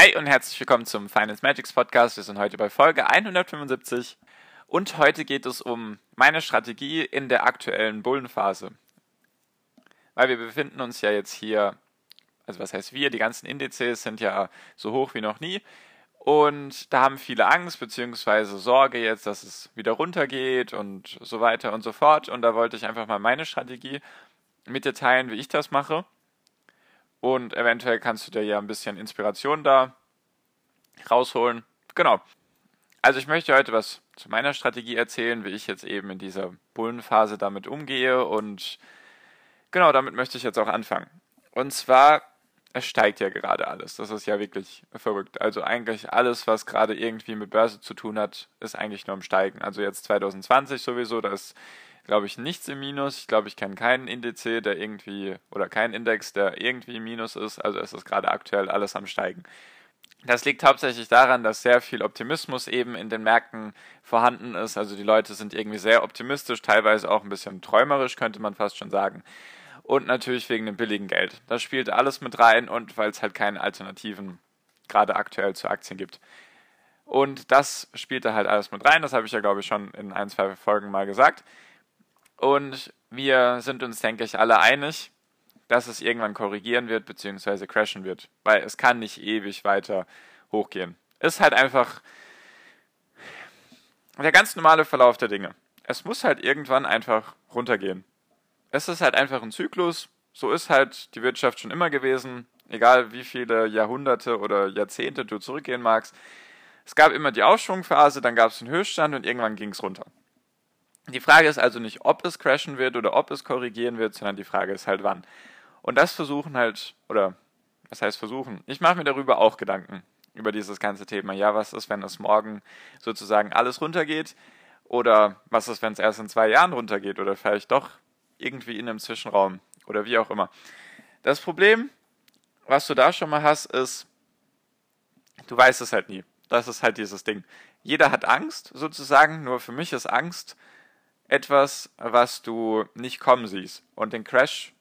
Hi und herzlich willkommen zum Finance Magics Podcast. Wir sind heute bei Folge 175 und heute geht es um meine Strategie in der aktuellen Bullenphase. Weil wir befinden uns ja jetzt hier, also was heißt wir, die ganzen Indizes sind ja so hoch wie noch nie und da haben viele Angst bzw. Sorge jetzt, dass es wieder runtergeht und so weiter und so fort und da wollte ich einfach mal meine Strategie mit dir teilen, wie ich das mache und eventuell kannst du dir ja ein bisschen Inspiration da rausholen. Genau. Also ich möchte heute was zu meiner Strategie erzählen, wie ich jetzt eben in dieser Bullenphase damit umgehe und genau damit möchte ich jetzt auch anfangen. Und zwar, es steigt ja gerade alles. Das ist ja wirklich verrückt. Also eigentlich alles, was gerade irgendwie mit Börse zu tun hat, ist eigentlich nur im Steigen. Also jetzt 2020 sowieso, da ist glaube ich, nichts im Minus. Ich glaube, ich kenne keinen Indiz, der irgendwie, oder keinen Index, der irgendwie im Minus ist. Also es ist gerade aktuell alles am Steigen. Das liegt hauptsächlich daran, dass sehr viel Optimismus eben in den Märkten vorhanden ist. Also die Leute sind irgendwie sehr optimistisch, teilweise auch ein bisschen träumerisch, könnte man fast schon sagen. Und natürlich wegen dem billigen Geld. Das spielt alles mit rein und weil es halt keine Alternativen gerade aktuell zu Aktien gibt. Und das spielt da halt alles mit rein. Das habe ich ja, glaube ich, schon in ein, zwei Folgen mal gesagt. Und wir sind uns, denke ich, alle einig, dass es irgendwann korrigieren wird bzw. crashen wird, weil es kann nicht ewig weiter hochgehen. Ist halt einfach der ganz normale Verlauf der Dinge. Es muss halt irgendwann einfach runtergehen. Es ist halt einfach ein Zyklus. So ist halt die Wirtschaft schon immer gewesen. Egal wie viele Jahrhunderte oder Jahrzehnte du zurückgehen magst. Es gab immer die Aufschwungphase, dann gab es einen Höchststand und irgendwann ging es runter. Die Frage ist also nicht, ob es crashen wird oder ob es korrigieren wird, sondern die Frage ist halt wann. Und das versuchen halt, oder was heißt versuchen? Ich mache mir darüber auch Gedanken, über dieses ganze Thema. Ja, was ist, wenn es morgen sozusagen alles runtergeht? Oder was ist, wenn es erst in zwei Jahren runtergeht? Oder vielleicht doch irgendwie in einem Zwischenraum? Oder wie auch immer. Das Problem, was du da schon mal hast, ist, du weißt es halt nie. Das ist halt dieses Ding. Jeder hat Angst, sozusagen, nur für mich ist Angst etwas, was du nicht kommen siehst. Und den Crash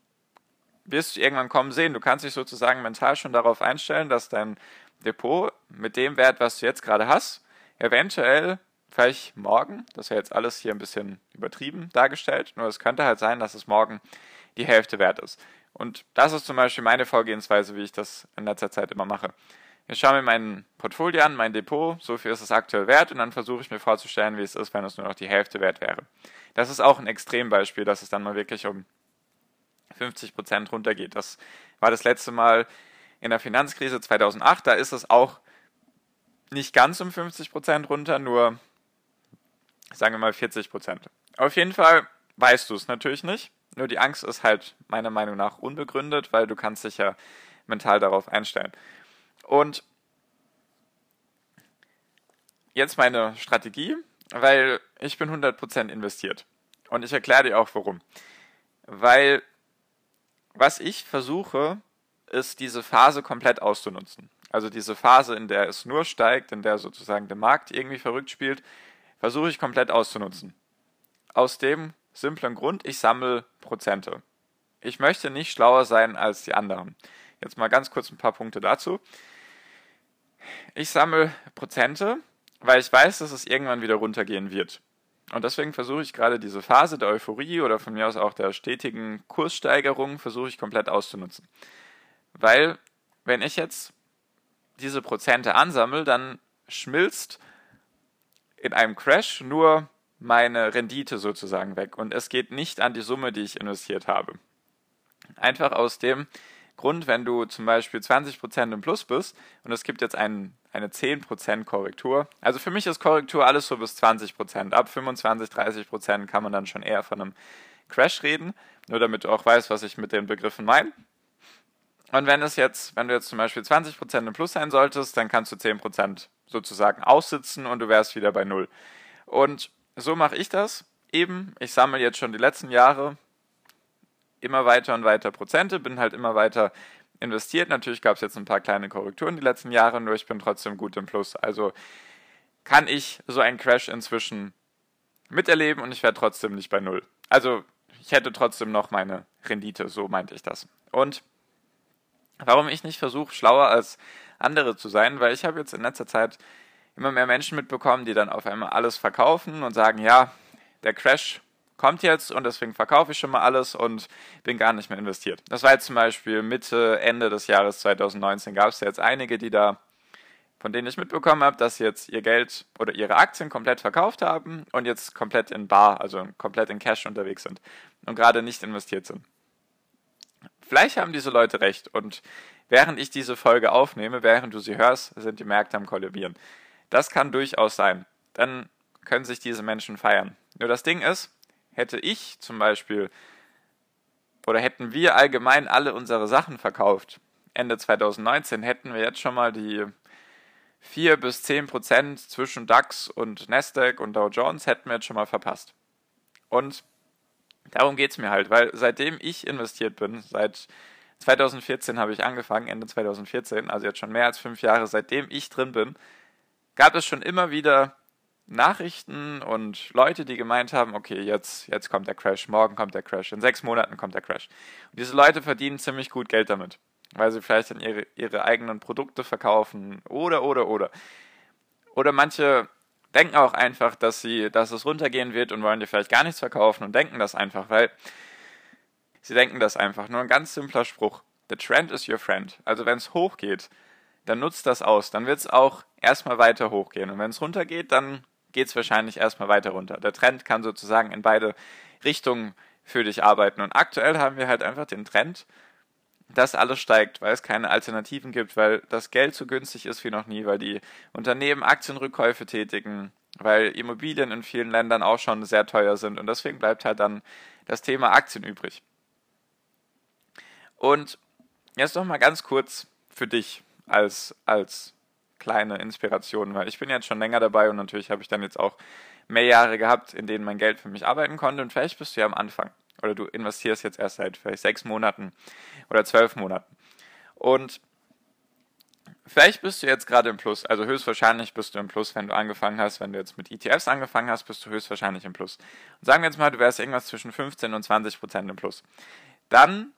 wirst du irgendwann kommen sehen. Du kannst dich sozusagen mental schon darauf einstellen, dass dein Depot mit dem Wert, was du jetzt gerade hast, eventuell vielleicht morgen, das ist ja jetzt alles hier ein bisschen übertrieben dargestellt, nur es könnte halt sein, dass es morgen die Hälfte wert ist. Und das ist zum Beispiel meine Vorgehensweise, wie ich das in letzter Zeit immer mache. Ich schaue mir mein Portfolio an, mein Depot, so viel ist es aktuell wert und dann versuche ich mir vorzustellen, wie es ist, wenn es nur noch die Hälfte wert wäre. Das ist auch ein Extrembeispiel, dass es dann mal wirklich um 50 Prozent runtergeht. Das war das letzte Mal in der Finanzkrise 2008. Da ist es auch nicht ganz um 50 Prozent runter, nur sagen wir mal 40 Prozent. Auf jeden Fall weißt du es natürlich nicht. Nur die Angst ist halt meiner Meinung nach unbegründet, weil du kannst dich ja mental darauf einstellen. Und jetzt meine Strategie, weil ich bin 100% investiert. Und ich erkläre dir auch warum. Weil was ich versuche, ist diese Phase komplett auszunutzen. Also diese Phase, in der es nur steigt, in der sozusagen der Markt irgendwie verrückt spielt, versuche ich komplett auszunutzen. Aus dem simplen Grund, ich sammle Prozente. Ich möchte nicht schlauer sein als die anderen. Jetzt mal ganz kurz ein paar Punkte dazu. Ich sammle Prozente, weil ich weiß, dass es irgendwann wieder runtergehen wird. Und deswegen versuche ich gerade diese Phase der Euphorie oder von mir aus auch der stetigen Kurssteigerung versuche ich komplett auszunutzen. Weil wenn ich jetzt diese Prozente ansammle, dann schmilzt in einem Crash nur meine Rendite sozusagen weg und es geht nicht an die Summe, die ich investiert habe. Einfach aus dem Grund, wenn du zum Beispiel 20% im Plus bist und es gibt jetzt ein, eine 10% Korrektur. Also für mich ist Korrektur alles so bis 20%. Ab 25, 30% kann man dann schon eher von einem Crash reden. Nur damit du auch weißt, was ich mit den Begriffen meine. Und wenn es jetzt, wenn du jetzt zum Beispiel 20% im Plus sein solltest, dann kannst du 10% sozusagen aussitzen und du wärst wieder bei Null. Und so mache ich das eben. Ich sammle jetzt schon die letzten Jahre immer weiter und weiter Prozente, bin halt immer weiter investiert. Natürlich gab es jetzt ein paar kleine Korrekturen die letzten Jahre, nur ich bin trotzdem gut im Plus. Also kann ich so einen Crash inzwischen miterleben und ich wäre trotzdem nicht bei Null. Also ich hätte trotzdem noch meine Rendite, so meinte ich das. Und warum ich nicht versuche, schlauer als andere zu sein, weil ich habe jetzt in letzter Zeit immer mehr Menschen mitbekommen, die dann auf einmal alles verkaufen und sagen, ja, der Crash kommt jetzt und deswegen verkaufe ich schon mal alles und bin gar nicht mehr investiert. Das war jetzt zum Beispiel Mitte, Ende des Jahres 2019 gab es jetzt einige, die da, von denen ich mitbekommen habe, dass sie jetzt ihr Geld oder ihre Aktien komplett verkauft haben und jetzt komplett in Bar, also komplett in Cash unterwegs sind und gerade nicht investiert sind. Vielleicht haben diese Leute recht und während ich diese Folge aufnehme, während du sie hörst, sind die Märkte am Kollabieren. Das kann durchaus sein. Dann können sich diese Menschen feiern. Nur das Ding ist, hätte ich zum Beispiel oder hätten wir allgemein alle unsere Sachen verkauft, Ende 2019, hätten wir jetzt schon mal die 4 bis 10 Prozent zwischen DAX und Nasdaq und Dow Jones hätten wir jetzt schon mal verpasst. Und darum geht es mir halt, weil seitdem ich investiert bin, seit 2014 habe ich angefangen, Ende 2014, also jetzt schon mehr als fünf Jahre, seitdem ich drin bin, gab es schon immer wieder Nachrichten und Leute, die gemeint haben, okay, jetzt, jetzt kommt der Crash, morgen kommt der Crash, in sechs Monaten kommt der Crash. Und diese Leute verdienen ziemlich gut Geld damit, weil sie vielleicht dann ihre, ihre eigenen Produkte verkaufen oder, oder, oder. Oder manche denken auch einfach, dass sie, dass es runtergehen wird und wollen dir vielleicht gar nichts verkaufen und denken das einfach, weil sie denken das einfach. Nur ein ganz simpler Spruch. The trend is your friend. Also wenn es hochgeht, dann nutzt das aus. Dann wird es auch erstmal weiter hochgehen. Und wenn es runtergeht, dann geht es wahrscheinlich erstmal weiter runter. Der Trend kann sozusagen in beide Richtungen für dich arbeiten. Und aktuell haben wir halt einfach den Trend, dass alles steigt, weil es keine Alternativen gibt, weil das Geld so günstig ist wie noch nie, weil die Unternehmen Aktienrückkäufe tätigen, weil Immobilien in vielen Ländern auch schon sehr teuer sind und deswegen bleibt halt dann das Thema Aktien übrig. Und jetzt noch mal ganz kurz für dich als, als kleine Inspiration, weil ich bin jetzt schon länger dabei und natürlich habe ich dann jetzt auch mehr Jahre gehabt, in denen mein Geld für mich arbeiten konnte und vielleicht bist du ja am Anfang oder du investierst jetzt erst seit vielleicht sechs Monaten oder zwölf Monaten und vielleicht bist du jetzt gerade im Plus, also höchstwahrscheinlich bist du im Plus, wenn du angefangen hast, wenn du jetzt mit ETFs angefangen hast, bist du höchstwahrscheinlich im Plus. Und sagen wir jetzt mal, du wärst irgendwas zwischen 15 und 20 Prozent im Plus. Dann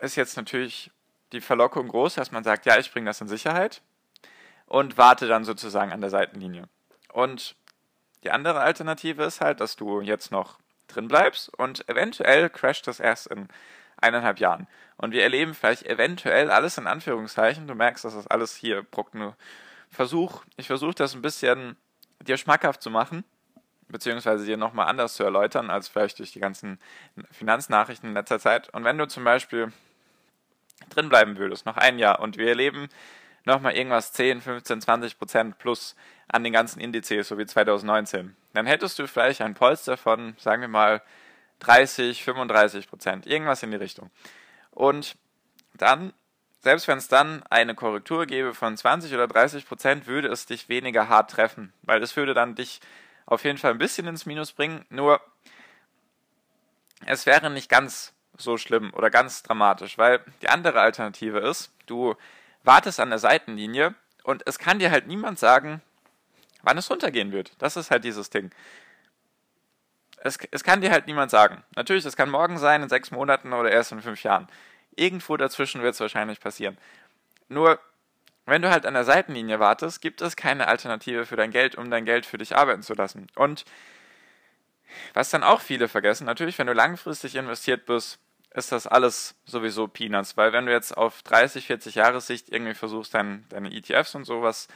ist jetzt natürlich die Verlockung groß, dass man sagt, ja, ich bringe das in Sicherheit und warte dann sozusagen an der Seitenlinie. Und die andere Alternative ist halt, dass du jetzt noch drin bleibst und eventuell crasht das erst in eineinhalb Jahren. Und wir erleben vielleicht eventuell alles in Anführungszeichen. Du merkst, dass das alles hier Progno Versuch. Ich versuche das ein bisschen dir schmackhaft zu machen, beziehungsweise dir nochmal anders zu erläutern, als vielleicht durch die ganzen Finanznachrichten in letzter Zeit. Und wenn du zum Beispiel drin bleiben würdest, noch ein Jahr, und wir erleben nochmal irgendwas 10, 15, 20 Prozent plus an den ganzen Indizes, so wie 2019, dann hättest du vielleicht ein Polster von, sagen wir mal, 30, 35 Prozent, irgendwas in die Richtung. Und dann, selbst wenn es dann eine Korrektur gäbe von 20 oder 30 Prozent, würde es dich weniger hart treffen, weil es würde dann dich auf jeden Fall ein bisschen ins Minus bringen, nur es wäre nicht ganz so schlimm oder ganz dramatisch, weil die andere Alternative ist, du wartest an der Seitenlinie und es kann dir halt niemand sagen, wann es runtergehen wird. Das ist halt dieses Ding. Es, es kann dir halt niemand sagen. Natürlich, es kann morgen sein, in sechs Monaten oder erst in fünf Jahren. Irgendwo dazwischen wird es wahrscheinlich passieren. Nur, wenn du halt an der Seitenlinie wartest, gibt es keine Alternative für dein Geld, um dein Geld für dich arbeiten zu lassen. Und was dann auch viele vergessen, natürlich, wenn du langfristig investiert bist, ist das alles sowieso Peanuts, weil wenn du jetzt auf 30, 40 Jahre Sicht irgendwie versuchst, dein, deine ETFs und sowas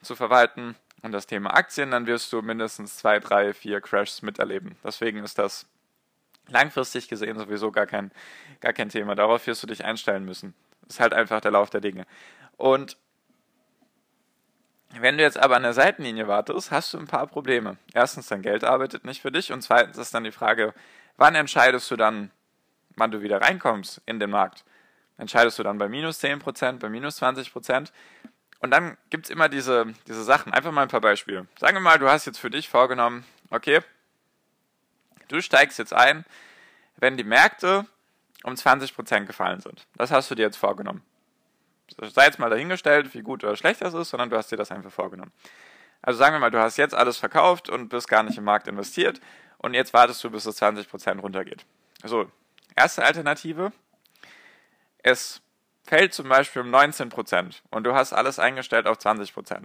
zu verwalten und das Thema Aktien, dann wirst du mindestens zwei, drei, vier Crashs miterleben. Deswegen ist das langfristig gesehen sowieso gar kein, gar kein Thema. Darauf wirst du dich einstellen müssen. Ist halt einfach der Lauf der Dinge. Und wenn du jetzt aber an der Seitenlinie wartest, hast du ein paar Probleme. Erstens, dein Geld arbeitet nicht für dich und zweitens ist dann die Frage, wann entscheidest du dann, wann du wieder reinkommst in den Markt. entscheidest du dann bei minus 10%, bei minus 20%. Und dann gibt es immer diese, diese Sachen. Einfach mal ein paar Beispiele. Sagen wir mal, du hast jetzt für dich vorgenommen, okay, du steigst jetzt ein, wenn die Märkte um 20% gefallen sind. Das hast du dir jetzt vorgenommen. Sei jetzt mal dahingestellt, wie gut oder schlecht das ist, sondern du hast dir das einfach vorgenommen. Also sagen wir mal, du hast jetzt alles verkauft und bist gar nicht im Markt investiert und jetzt wartest du, bis es 20% runtergeht. So, erste Alternative. Es fällt zum Beispiel um 19% und du hast alles eingestellt auf 20%.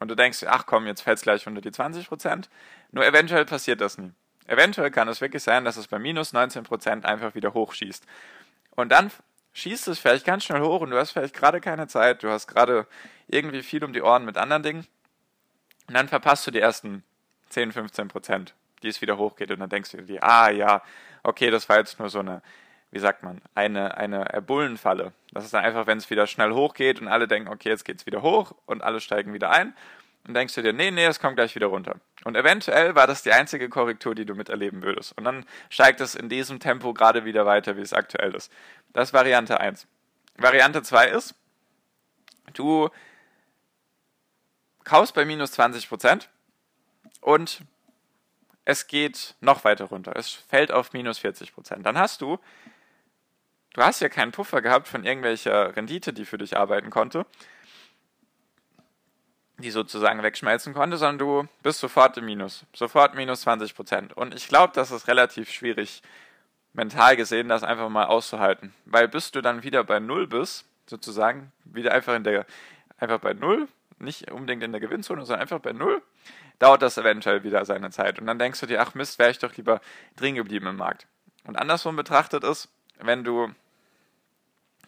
Und du denkst, ach komm, jetzt fällt es gleich unter die 20%. Nur eventuell passiert das nie. Eventuell kann es wirklich sein, dass es bei minus 19% einfach wieder hochschießt. Und dann schießt es vielleicht ganz schnell hoch und du hast vielleicht gerade keine Zeit, du hast gerade irgendwie viel um die Ohren mit anderen Dingen. Und dann verpasst du die ersten 10, 15 Prozent, die es wieder hochgeht. Und dann denkst du dir, ah ja, okay, das war jetzt nur so eine, wie sagt man, eine, eine Bullenfalle. Das ist dann einfach, wenn es wieder schnell hochgeht und alle denken, okay, jetzt geht es wieder hoch und alle steigen wieder ein. Und denkst du dir, nee, nee, es kommt gleich wieder runter. Und eventuell war das die einzige Korrektur, die du miterleben würdest. Und dann steigt es in diesem Tempo gerade wieder weiter, wie es aktuell ist. Das ist Variante 1. Variante 2 ist, du kaufst bei minus 20% und es geht noch weiter runter. Es fällt auf minus 40% Dann hast du, du hast ja keinen Puffer gehabt von irgendwelcher Rendite, die für dich arbeiten konnte, die sozusagen wegschmelzen konnte, sondern du bist sofort im Minus. Sofort minus 20% Und ich glaube, das ist relativ schwierig, mental gesehen, das einfach mal auszuhalten. Weil bis du dann wieder bei Null bist, sozusagen, wieder einfach in der, einfach bei Null, nicht unbedingt in der Gewinnzone, sondern einfach bei Null, dauert das eventuell wieder seine Zeit. Und dann denkst du dir, ach Mist, wäre ich doch lieber drin geblieben im Markt. Und andersrum betrachtet ist, wenn du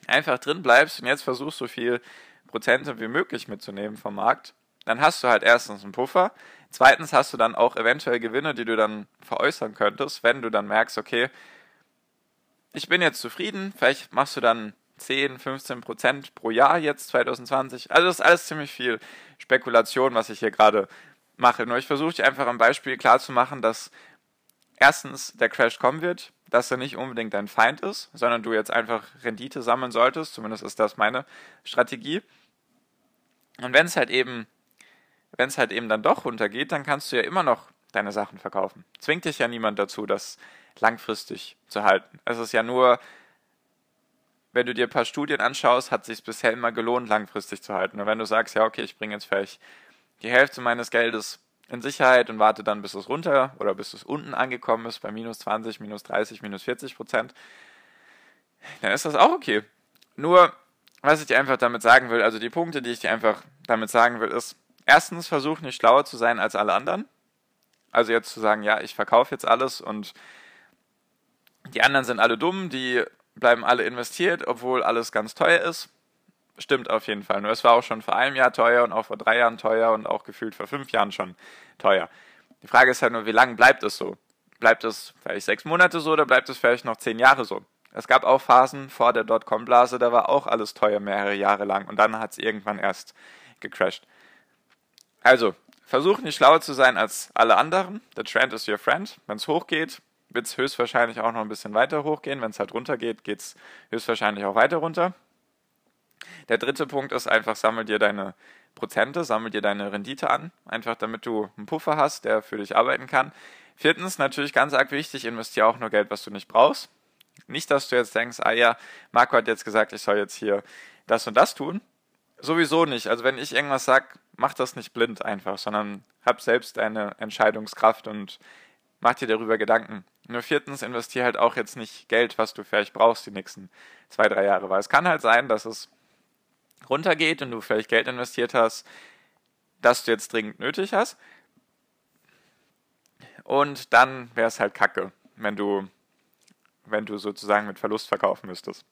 einfach drin bleibst und jetzt versuchst, so viel Prozente wie möglich mitzunehmen vom Markt, dann hast du halt erstens einen Puffer, zweitens hast du dann auch eventuell Gewinne, die du dann veräußern könntest, wenn du dann merkst, okay, ich bin jetzt zufrieden, vielleicht machst du dann 10, 15 Prozent pro Jahr jetzt 2020. Also das ist alles ziemlich viel Spekulation, was ich hier gerade mache. Nur ich versuche einfach am Beispiel klarzumachen, dass erstens der Crash kommen wird, dass er nicht unbedingt dein Feind ist, sondern du jetzt einfach Rendite sammeln solltest. Zumindest ist das meine Strategie. Und wenn es halt eben, wenn es halt eben dann doch runtergeht, dann kannst du ja immer noch deine Sachen verkaufen. Zwingt dich ja niemand dazu, das langfristig zu halten. Es ist ja nur wenn du dir ein paar Studien anschaust, hat es sich bisher immer gelohnt, langfristig zu halten. Und wenn du sagst, ja, okay, ich bringe jetzt vielleicht die Hälfte meines Geldes in Sicherheit und warte dann, bis es runter oder bis es unten angekommen ist, bei minus 20, minus 30, minus 40 Prozent, dann ist das auch okay. Nur, was ich dir einfach damit sagen will, also die Punkte, die ich dir einfach damit sagen will, ist, erstens, versuch nicht schlauer zu sein als alle anderen. Also jetzt zu sagen, ja, ich verkaufe jetzt alles und die anderen sind alle dumm, die bleiben alle investiert, obwohl alles ganz teuer ist. Stimmt auf jeden Fall. Nur es war auch schon vor einem Jahr teuer und auch vor drei Jahren teuer und auch gefühlt vor fünf Jahren schon teuer. Die Frage ist halt nur, wie lange bleibt es so? Bleibt es vielleicht sechs Monate so oder bleibt es vielleicht noch zehn Jahre so? Es gab auch Phasen vor der Dotcom-Blase, da war auch alles teuer mehrere Jahre lang und dann hat es irgendwann erst gecrashed. Also, versuch nicht schlauer zu sein als alle anderen. The trend is your friend. Wenn es hochgeht, wird es höchstwahrscheinlich auch noch ein bisschen weiter hochgehen. Wenn es halt runter geht, es höchstwahrscheinlich auch weiter runter. Der dritte Punkt ist einfach, sammel dir deine Prozente, sammel dir deine Rendite an, einfach damit du einen Puffer hast, der für dich arbeiten kann. Viertens, natürlich ganz arg wichtig, investiere auch nur Geld, was du nicht brauchst. Nicht, dass du jetzt denkst, ah ja, Marco hat jetzt gesagt, ich soll jetzt hier das und das tun. Sowieso nicht. Also wenn ich irgendwas sage, mach das nicht blind einfach, sondern hab selbst deine Entscheidungskraft und mach dir darüber Gedanken. Nur viertens, investier halt auch jetzt nicht Geld, was du vielleicht brauchst die nächsten zwei, drei Jahre. Weil es kann halt sein, dass es runtergeht und du vielleicht Geld investiert hast, das du jetzt dringend nötig hast. Und dann wäre es halt kacke, wenn du, wenn du sozusagen mit Verlust verkaufen müsstest.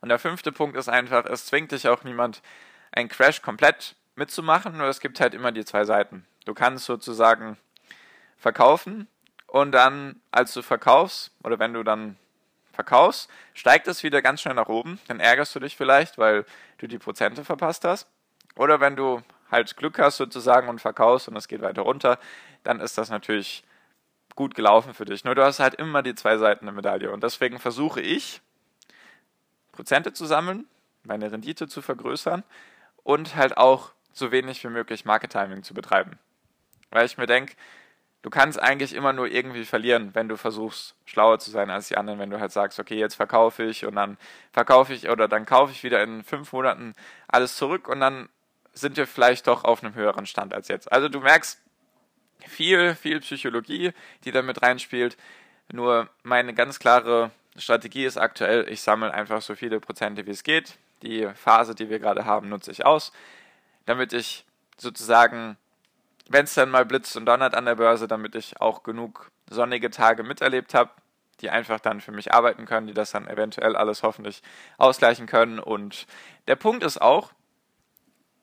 Und der fünfte Punkt ist einfach, es zwingt dich auch niemand, einen Crash komplett mitzumachen, nur es gibt halt immer die zwei Seiten. Du kannst sozusagen verkaufen und dann, als du verkaufst oder wenn du dann verkaufst, steigt es wieder ganz schnell nach oben. Dann ärgerst du dich vielleicht, weil du die Prozente verpasst hast. Oder wenn du halt Glück hast sozusagen und verkaufst und es geht weiter runter, dann ist das natürlich gut gelaufen für dich. Nur du hast halt immer die zwei Seiten der Medaille. Und deswegen versuche ich Prozente zu sammeln, meine Rendite zu vergrößern und halt auch so wenig wie möglich Market Timing zu betreiben. Weil ich mir denke, du kannst eigentlich immer nur irgendwie verlieren, wenn du versuchst, schlauer zu sein als die anderen, wenn du halt sagst, okay, jetzt verkaufe ich und dann verkaufe ich oder dann kaufe ich wieder in fünf Monaten alles zurück und dann sind wir vielleicht doch auf einem höheren Stand als jetzt. Also du merkst viel, viel Psychologie, die da mit reinspielt. Nur meine ganz klare Strategie ist aktuell, ich sammle einfach so viele Prozente wie es geht. Die Phase, die wir gerade haben, nutze ich aus, damit ich sozusagen wenn es dann mal blitzt und donnert an der Börse, damit ich auch genug sonnige Tage miterlebt habe, die einfach dann für mich arbeiten können, die das dann eventuell alles hoffentlich ausgleichen können. Und der Punkt ist auch,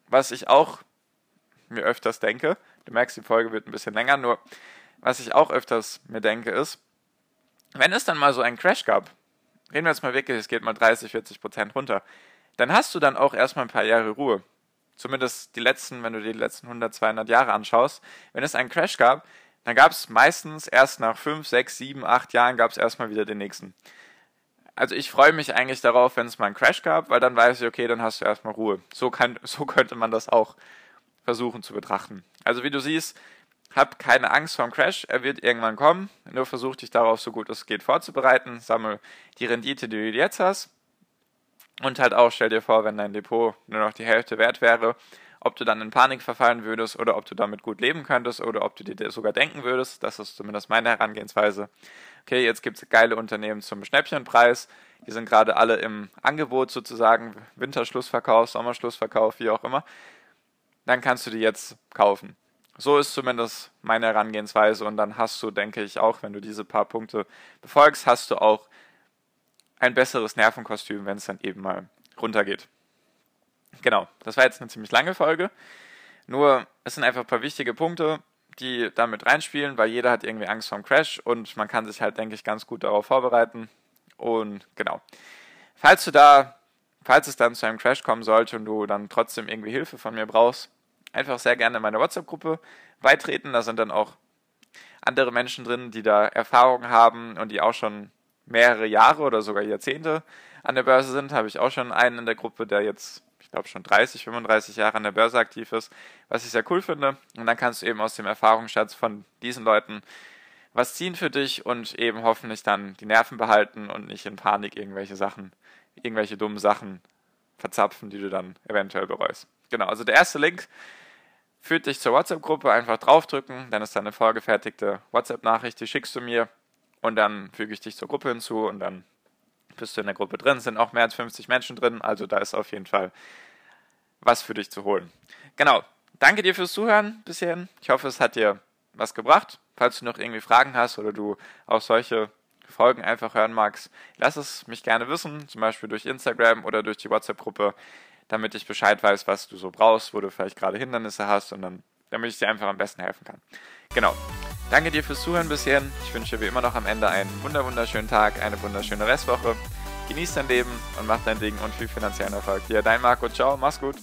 was ich auch mir öfters denke, du merkst, die Folge wird ein bisschen länger, nur was ich auch öfters mir denke ist, wenn es dann mal so einen Crash gab, reden wir jetzt mal wirklich, es geht mal 30, 40 Prozent runter, dann hast du dann auch erstmal ein paar Jahre Ruhe zumindest die letzten, wenn du die letzten 100, 200 Jahre anschaust, wenn es einen Crash gab, dann gab es meistens erst nach 5, 6, 7, 8 Jahren gab es erstmal wieder den nächsten. Also ich freue mich eigentlich darauf, wenn es mal einen Crash gab, weil dann weiß ich, okay, dann hast du erstmal Ruhe. So, kann, so könnte man das auch versuchen zu betrachten. Also wie du siehst, hab keine Angst vor dem Crash, er wird irgendwann kommen. Nur versuch dich darauf so gut es geht vorzubereiten. Sammel die Rendite, die du jetzt hast. Und halt auch, stell dir vor, wenn dein Depot nur noch die Hälfte wert wäre, ob du dann in Panik verfallen würdest oder ob du damit gut leben könntest oder ob du dir sogar denken würdest. Das ist zumindest meine Herangehensweise. Okay, jetzt gibt es geile Unternehmen zum Schnäppchenpreis. Die sind gerade alle im Angebot sozusagen, Winterschlussverkauf, Sommerschlussverkauf, wie auch immer. Dann kannst du die jetzt kaufen. So ist zumindest meine Herangehensweise und dann hast du, denke ich, auch, wenn du diese paar Punkte befolgst, hast du auch ein besseres Nervenkostüm, wenn es dann eben mal runtergeht. Genau, das war jetzt eine ziemlich lange Folge. Nur, es sind einfach ein paar wichtige Punkte, die damit reinspielen, weil jeder hat irgendwie Angst vorm Crash und man kann sich halt, denke ich, ganz gut darauf vorbereiten. Und genau. Falls du da, falls es dann zu einem Crash kommen sollte und du dann trotzdem irgendwie Hilfe von mir brauchst, einfach sehr gerne in meine WhatsApp-Gruppe beitreten. Da sind dann auch andere Menschen drin, die da Erfahrungen haben und die auch schon mehrere Jahre oder sogar Jahrzehnte an der Börse sind, habe ich auch schon einen in der Gruppe, der jetzt, ich glaube, schon 30, 35 Jahre an der Börse aktiv ist, was ich sehr cool finde. Und dann kannst du eben aus dem Erfahrungsschatz von diesen Leuten was ziehen für dich und eben hoffentlich dann die Nerven behalten und nicht in Panik irgendwelche Sachen, irgendwelche dummen Sachen verzapfen, die du dann eventuell bereust. Genau, also der erste Link führt dich zur WhatsApp-Gruppe, einfach draufdrücken, dann ist da eine vorgefertigte WhatsApp-Nachricht, die schickst du mir und dann füge ich dich zur Gruppe hinzu und dann bist du in der Gruppe drin. Sind auch mehr als 50 Menschen drin, also da ist auf jeden Fall was für dich zu holen. Genau. Danke dir fürs Zuhören bis hierhin. Ich hoffe, es hat dir was gebracht. Falls du noch irgendwie Fragen hast oder du auch solche Folgen einfach hören magst, lass es mich gerne wissen, zum Beispiel durch Instagram oder durch die WhatsApp-Gruppe, damit ich Bescheid weiß, was du so brauchst, wo du vielleicht gerade Hindernisse hast und dann, damit ich dir einfach am besten helfen kann. Genau. Danke dir fürs Zuhören bis hierhin. Ich wünsche wie immer noch am Ende einen wunderschönen Tag, eine wunderschöne Restwoche. Genieß dein Leben und mach dein Ding und viel finanziellen Erfolg. Dir, dein Marco. Ciao, mach's gut.